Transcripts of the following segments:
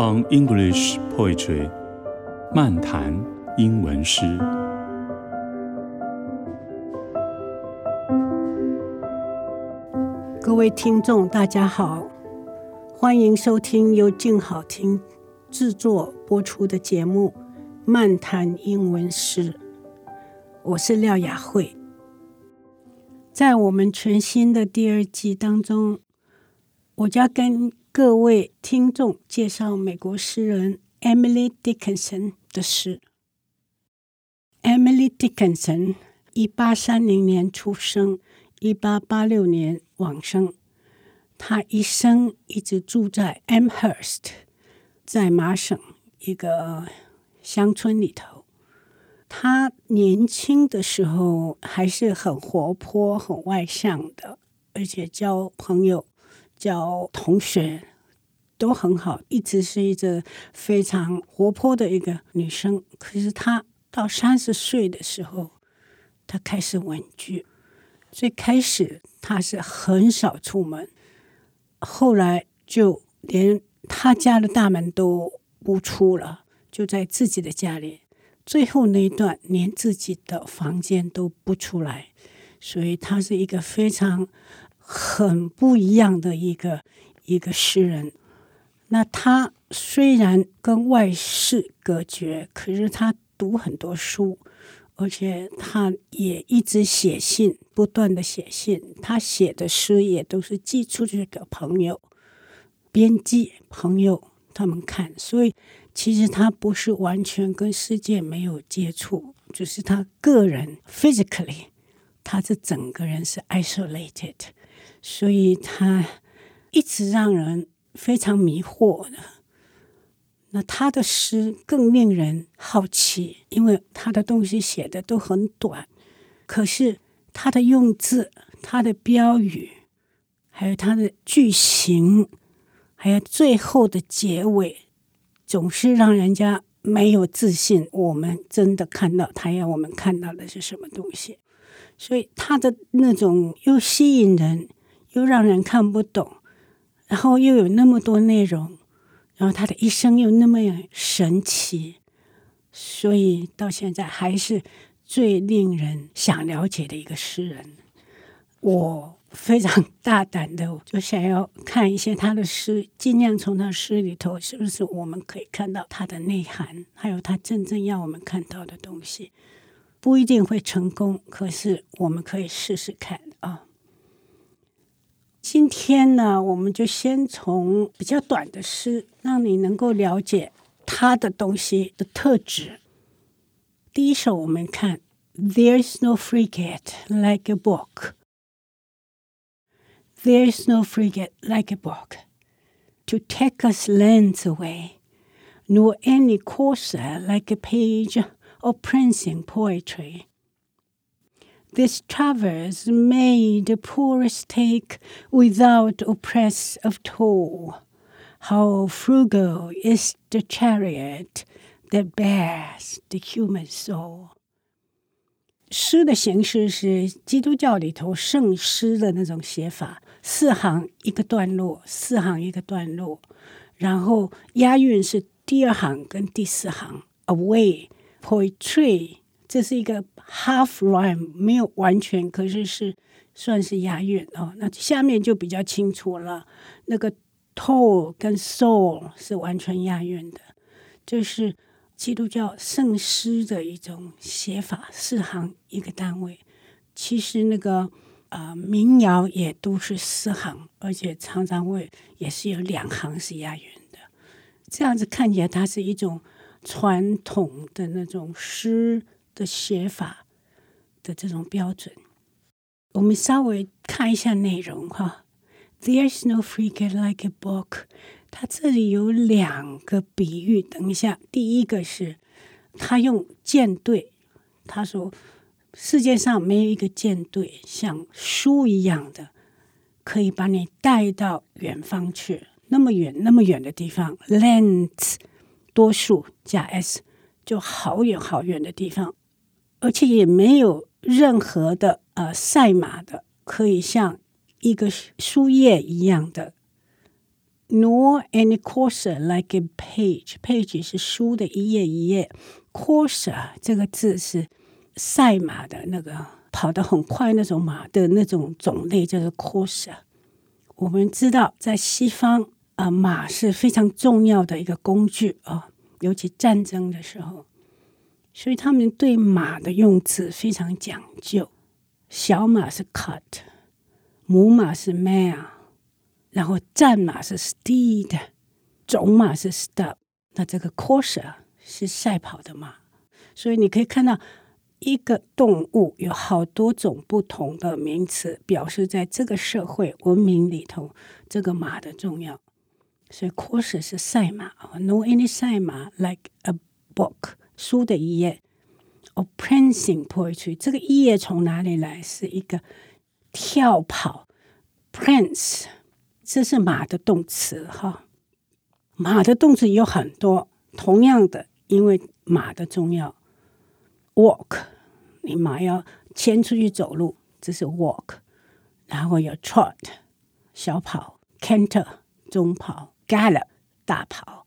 On English Poetry，漫谈英文诗。各位听众，大家好，欢迎收听由静好听制作播出的节目《漫谈英文诗》。我是廖雅慧。在我们全新的第二季当中，我将跟各位听众介绍美国诗人 Emily Dickinson 的诗。Emily Dickinson 一八三零年出生，一八八六年往生。她一生一直住在 Amherst，在麻省一个乡村里头。她年轻的时候还是很活泼、很外向的，而且交朋友。叫同学都很好，一直是一个非常活泼的一个女生。可是她到三十岁的时候，她开始稳居。最开始她是很少出门，后来就连她家的大门都不出了，就在自己的家里。最后那一段连自己的房间都不出来，所以她是一个非常。很不一样的一个一个诗人，那他虽然跟外世隔绝，可是他读很多书，而且他也一直写信，不断的写信。他写的诗也都是寄出去给朋友、编辑朋友他们看，所以其实他不是完全跟世界没有接触，就是他个人 physically，他这整个人是 isolated。所以他一直让人非常迷惑的。那他的诗更令人好奇，因为他的东西写的都很短，可是他的用字、他的标语，还有他的句型，还有最后的结尾，总是让人家没有自信。我们真的看到他要我们看到的是什么东西？所以他的那种又吸引人。又让人看不懂，然后又有那么多内容，然后他的一生又那么神奇，所以到现在还是最令人想了解的一个诗人。我非常大胆的就想要看一些他的诗，尽量从他诗里头是不是我们可以看到他的内涵，还有他真正要我们看到的东西。不一定会成功，可是我们可以试试看。今天呢，我们就先从比较短的诗，让你能够了解他的东西的特质。第一首，我们看 "There's no frigate like a book." There's no frigate like a book to take us lands away, nor any courser like a page of prancing poetry. This traverse may the poorest take without oppress of toll. How frugal is the chariot that bears the human soul。诗的形式是基督教里头圣诗的那种写法，四行一个段落，四行一个段落，然后押韵是第二行跟第四行。Away poetry。 这是一个 half rhyme，没有完全，可是是算是押韵哦。那下面就比较清楚了，那个 toll 跟 soul 是完全押韵的，就是基督教圣诗的一种写法，四行一个单位。其实那个呃民谣也都是四行，而且常常会也是有两行是押韵的。这样子看起来，它是一种传统的那种诗。的写法的这种标准，我们稍微看一下内容哈。There's no frigate like a book。它这里有两个比喻，等一下，第一个是他用舰队，他说世界上没有一个舰队像书一样的，可以把你带到远方去，那么远那么远的地方，lands 多数加 s 就好远好远的地方。而且也没有任何的呃赛马的，可以像一个书页一样的。Nor any courser like a page，page 是书的一页一页，courser 这个字是赛马的那个跑得很快那种马的那种种类，叫做 courser。我们知道，在西方啊、马是非常重要的一个工具啊、尤其战争的时候，所以他们对马的用词非常讲究。小马是 cart，母马是 mare。然后战马是 steed，种马是 stud，那这个 courser 是赛跑的马，所以你可以看到一个动物有好多种不同的名词，表示在这个社会文明里头这个马的重要。所以 courser 是赛马，know any 赛马 like a book 书的一页，or prancing poetry 这个一页从哪里来？是一个跳跑 prance。这是马的动词哈，马的动词有很多，同样的，因为马的重要。walk，你马要牵出去走路，这是 walk。然后有 trot，小跑；canter，中跑；gallop，大跑。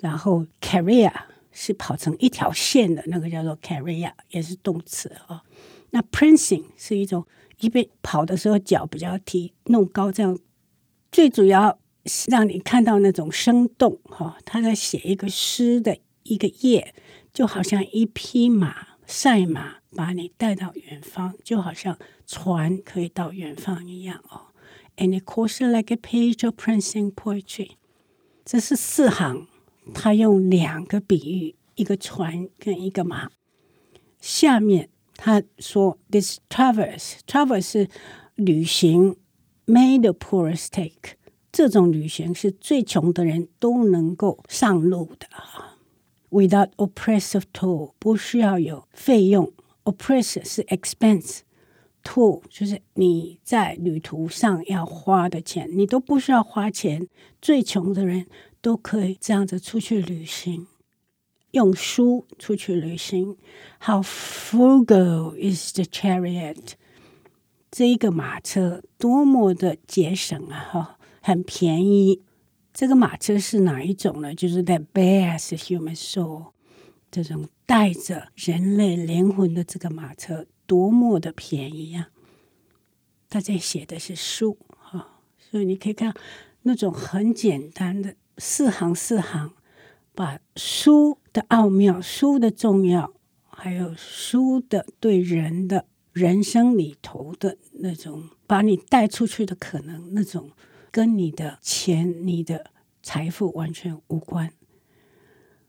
然后 career 是跑成一条线的那个叫做 career，也是动词啊。那 prancing 是一种，一边跑的时候脚比较提弄高这样。最主要是让你看到那种生动哈，他在写一个诗的一个页，就好像一匹马赛马把你带到远方，就好像船可以到远方一样哦。And it courses like a page of prancing poetry。这是四行，他用两个比喻，一个船跟一个马。下面他说：“This traverse，traverse 是旅行。”，made the poorest take，这种旅行是最穷的人都能够上路的。Without oppressive toll，不需要有费用。Oppress 是 expense，toll 就是你在旅途上要花的钱，你都不需要花钱。最穷的人都可以这样子出去旅行，用书出去旅行。How frugal is the chariot！这一个马车多么的节省啊！哈，很便宜。这个马车是哪一种呢？就是 that bears human soul，这种带着人类灵魂的这个马车，多么的便宜啊！大家写的是书哈，所以你可以看那种很简单的四行四行，把书的奥妙、书的重要，还有书的对人的。人生里头的那种把你带出去的可能，那种跟你的钱、你的财富完全无关。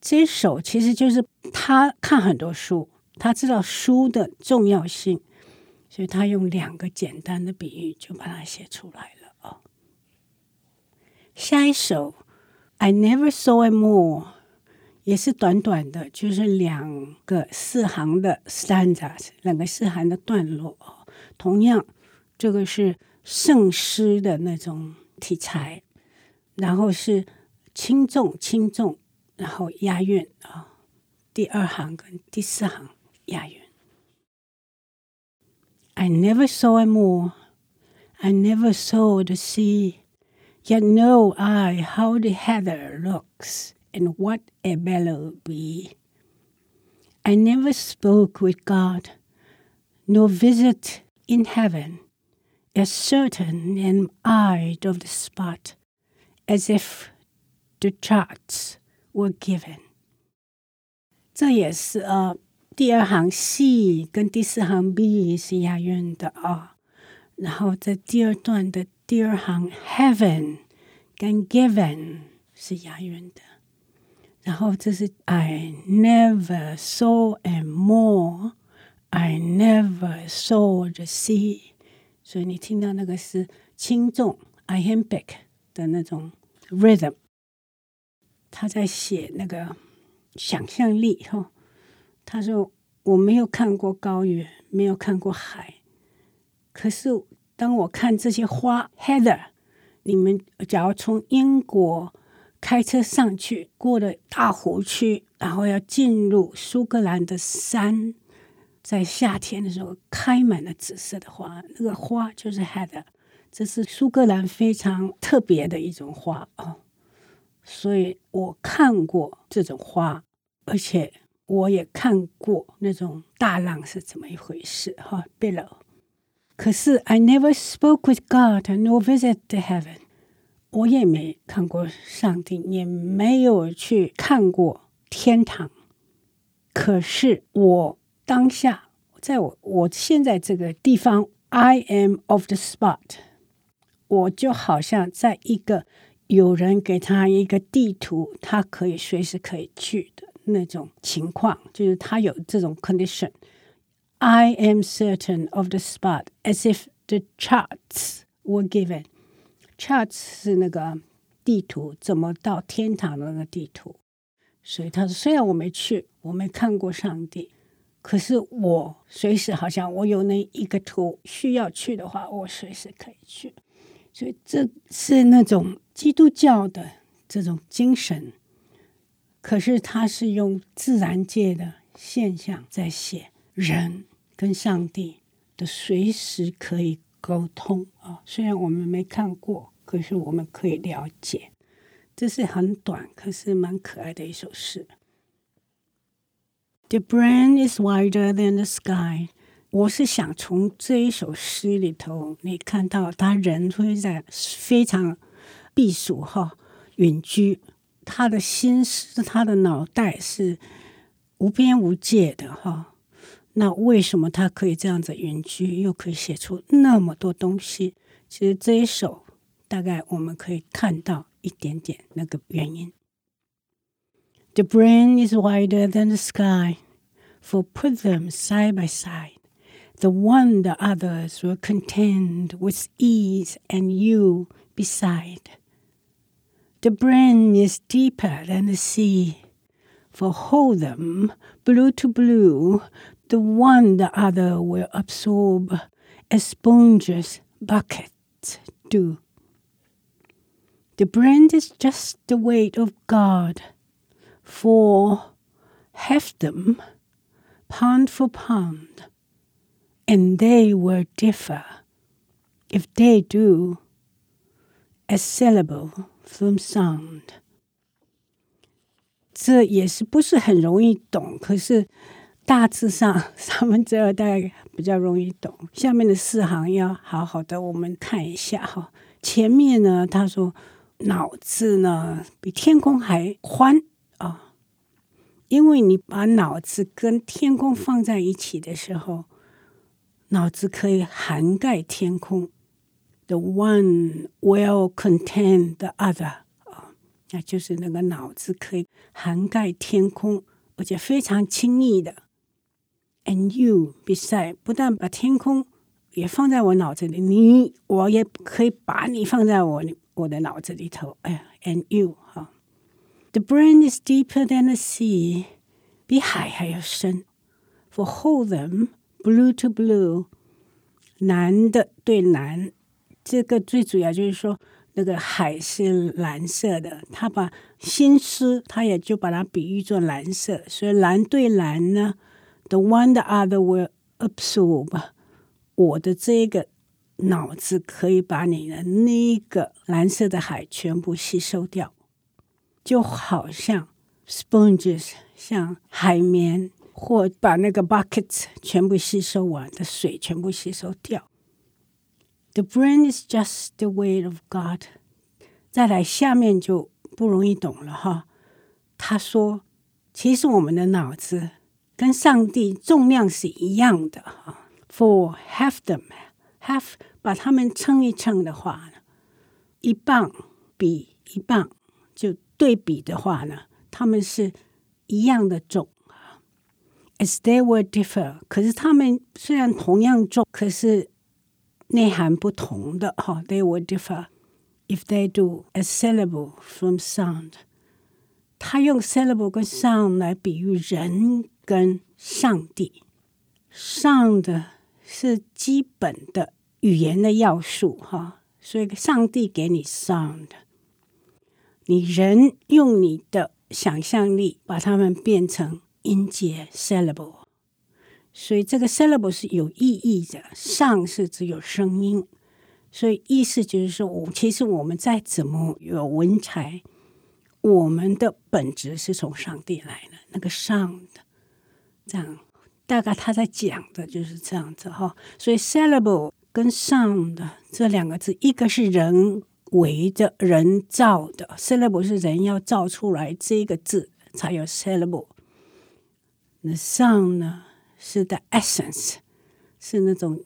这首其实就是他看很多书，他知道书的重要性，所以他用两个简单的比喻就把它写出来了哦。下一首，I never saw a more。也是短短的，就是两个四行的 stanzas，两个四行的段落。同样，这个是圣诗的那种题材，然后是轻重轻重，然后押韵啊。第二行跟第四行押韵。I never saw a moor, I never saw the sea, yet know I how the heather looks. And what a billow be! I never spoke with God, nor visit in heaven, as certain am I of the spot, as if the charts were given。这也是啊，第二行 C 跟第四行 B 是押韵的啊，然后在第二段的 第二行 Heaven 跟 Given 是押韵的。然后这是 I never saw a moor, I never saw the sea。所以你听到那个是轻重 iambic 的那种 rhythm。他在写那个想象力哈。他说我没有看过高原，没有看过海，可是 当我看这些花 heather，你们假如从英国。开车上去，过了大湖区，然后要进入苏格兰的山，在夏天的时候开满了紫色的花，那个花就是 heather，这是苏格兰非常特别的一种花哦。所以我看过这种花，而且我也看过那种大浪是怎么一回事哈。Billow，可是 I never spoke with God nor visit the heaven，我也没看过上帝，也没有去看过天堂。可是我当下，在我我现在这个地方，I am of the spot，我就好像在一个。有人给他一个地图，他可以随时可以去的那种情况，就是他有这种 condition。I am certain of the spot, as if the charts were given. Charts 是那个地图，怎么到天堂的那个地图。所以他说，虽然我没去，我没看过上帝，可是我随时好像我有那一个图，需要去的话，我随时可以去。所以这是那种基督教的这种精神，可是他是用自然界的现象在写人跟上帝的随时可以沟通啊。虽然我们没看过，可是我们可以了解。这是很短，可是蛮可爱的一首诗。The brain is wider than the sky. 我是想从这一首诗里头，你看到他人会在非常避暑哈，隐居，他的心思，他的脑袋是无边无界的哈。那为什么他可以这样子隐居，又可以写出那么多东西？其实这一首大概我们可以看到一点点那个原因。The brain is wider than the sky, for put them side by side. The one the others will contend with ease, and you beside. The brain is deeper than the sea, for hold them blue to blue, the one the other will absorb, as sponges buckets do. The brain is just the weight of God, for heft them pound for pound And they will differ if they do a syllable from sound。这也是不是很容易懂，可是 大致上 三分之二大概比较容易懂。下面的四行要好好的我们看一下哈。前面呢，他说脑子呢比天空还宽啊，因为你把脑子跟天空放在一起的时候。脑子可以涵盖天空，the one will contain the other 啊，那就是那个脑子可以涵盖天空，而且非常轻易的。And you beside 不但把天空也放在我脑子里，你我也可以把你放在我我的脑子里头。哎呀，and you 哈，the brain is deeper than the sea，比海还要深。For hold them。Blue to blue，蓝的对蓝，这个最主要就是说，那个海是蓝色的，他把心思，他也就把它比喻作蓝色，所以蓝对蓝呢 ，the one the other will absorb，我的这个脑子可以把你的那个蓝色的海全部吸收掉，就好像 sponges，像海绵。或把那个 buckets 全部吸收完的水全部吸收掉。The brain is just the weight of God。再来下面就不容易懂了哈。他说，其实我们的脑子 跟上帝重量是一样的哈。For half them，half 把它们称一称的话呢，一磅比一磅就对比的话呢，他们是一样的重。As they will differ，可是他们虽然同样重，可是内涵不同的哈。They will differ if they do a syllable from sound。他用 syllable 跟 sound 来比喻人 跟上帝。Sound 是基本的语言的要素哈，所以上帝给你 sound，你人用你的想象力把它们变成。音节 syllable，所以这个 syllable 是有意义的。上是只有声音，所以意思就是说，我其实我们再怎么有文采，我们的本质是从上帝来的，那个 sound，这样大概他在讲的就是这样子哈。所以，celebrable 跟 sound 这两个字，一个是人为的、人造的，celebrable 是人要造出来这个字才有 celebrable。那 sound 呢是 the essence，是那种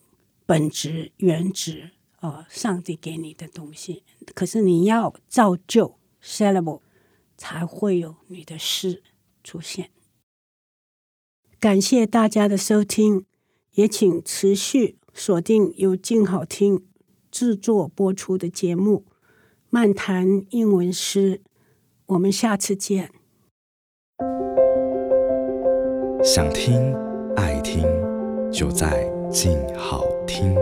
本质、原质。哦，上帝给你的东西，可是你要造就 syllable，才会有你的诗出现。感谢大家的收听，也请持续锁定由静好听制作播出的节目《漫谈英文诗》。我们下次见。想听爱听，就在静好听。